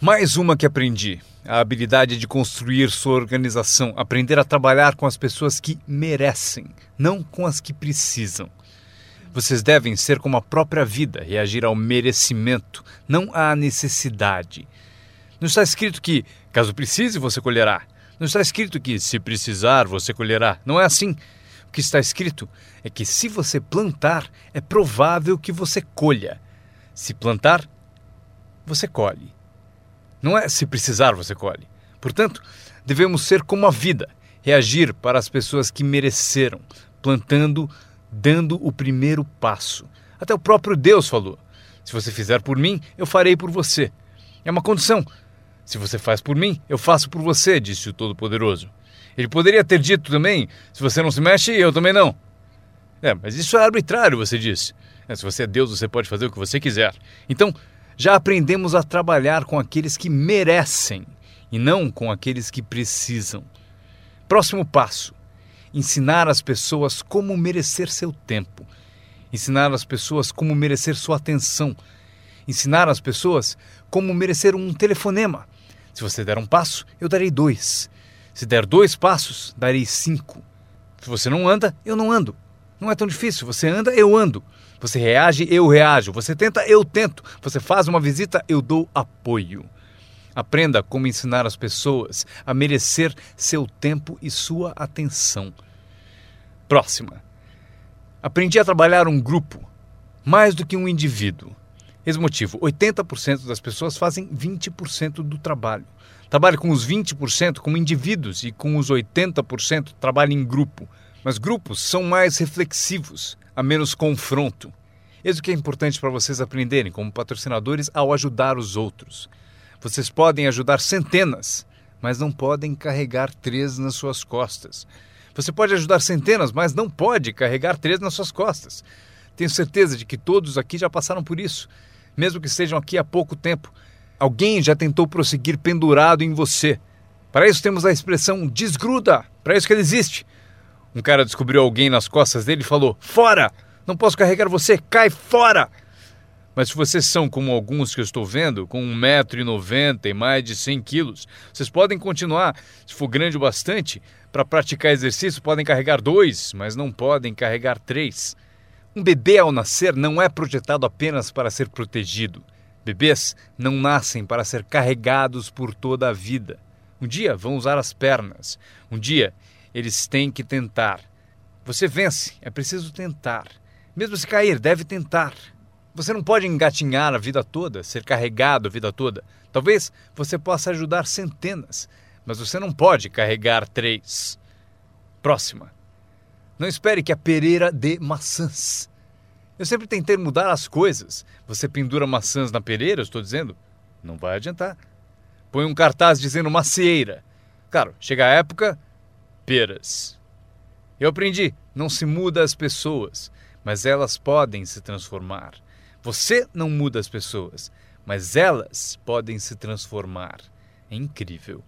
Mais uma que aprendi: a habilidade de construir sua organização, aprender a trabalhar com as pessoas que merecem, não com as que precisam. Vocês devem ser como a própria vida, reagir ao merecimento, não à necessidade. Não está escrito que, caso precise, você colherá. Não está escrito que, se precisar, você colherá. Não é assim. O que está escrito é que, se você plantar, é provável que você colha. Se plantar, você colhe. Não é se precisar você colhe. Portanto, devemos ser como a vida, reagir para as pessoas que mereceram, plantando, dando o primeiro passo. Até o próprio Deus falou: Se você fizer por mim, eu farei por você. É uma condição. Se você faz por mim, eu faço por você, disse o Todo-Poderoso. Ele poderia ter dito também: Se você não se mexe, eu também não. É, mas isso é arbitrário, você disse. É, se você é Deus, você pode fazer o que você quiser. Então, já aprendemos a trabalhar com aqueles que merecem e não com aqueles que precisam. Próximo passo: ensinar as pessoas como merecer seu tempo, ensinar as pessoas como merecer sua atenção, ensinar as pessoas como merecer um telefonema. Se você der um passo, eu darei dois. Se der dois passos, darei cinco. Se você não anda, eu não ando. Não é tão difícil. Você anda, eu ando. Você reage, eu reajo. Você tenta, eu tento. Você faz uma visita, eu dou apoio. Aprenda como ensinar as pessoas a merecer seu tempo e sua atenção. Próxima. Aprendi a trabalhar um grupo mais do que um indivíduo. Esse motivo: 80% das pessoas fazem 20% do trabalho. Trabalhe com os 20% como indivíduos e com os 80% trabalhe em grupo. Mas grupos são mais reflexivos, há menos confronto. Isso que é importante para vocês aprenderem como patrocinadores ao ajudar os outros. Vocês podem ajudar centenas, mas não podem carregar três nas suas costas. Você pode ajudar centenas, mas não pode carregar três nas suas costas. Tenho certeza de que todos aqui já passaram por isso, mesmo que estejam aqui há pouco tempo. Alguém já tentou prosseguir pendurado em você. Para isso temos a expressão desgruda, para isso que ele existe. Um cara descobriu alguém nas costas dele e falou: Fora! Não posso carregar você, cai fora! Mas se vocês são como alguns que eu estou vendo, com 1,90m e mais de 100 quilos, vocês podem continuar, se for grande o bastante, para praticar exercício, podem carregar dois, mas não podem carregar três. Um bebê ao nascer não é projetado apenas para ser protegido. Bebês não nascem para ser carregados por toda a vida. Um dia vão usar as pernas. Um dia eles têm que tentar. Você vence, é preciso tentar. Mesmo se cair, deve tentar. Você não pode engatinhar a vida toda, ser carregado a vida toda. Talvez você possa ajudar centenas, mas você não pode carregar três. Próxima. Não espere que a pereira dê maçãs. Eu sempre tentei mudar as coisas. Você pendura maçãs na pereira, estou dizendo? Não vai adiantar. Põe um cartaz dizendo macieira. Claro, chega a época, peras. Eu aprendi, não se muda as pessoas, mas elas podem se transformar. Você não muda as pessoas, mas elas podem se transformar. É incrível.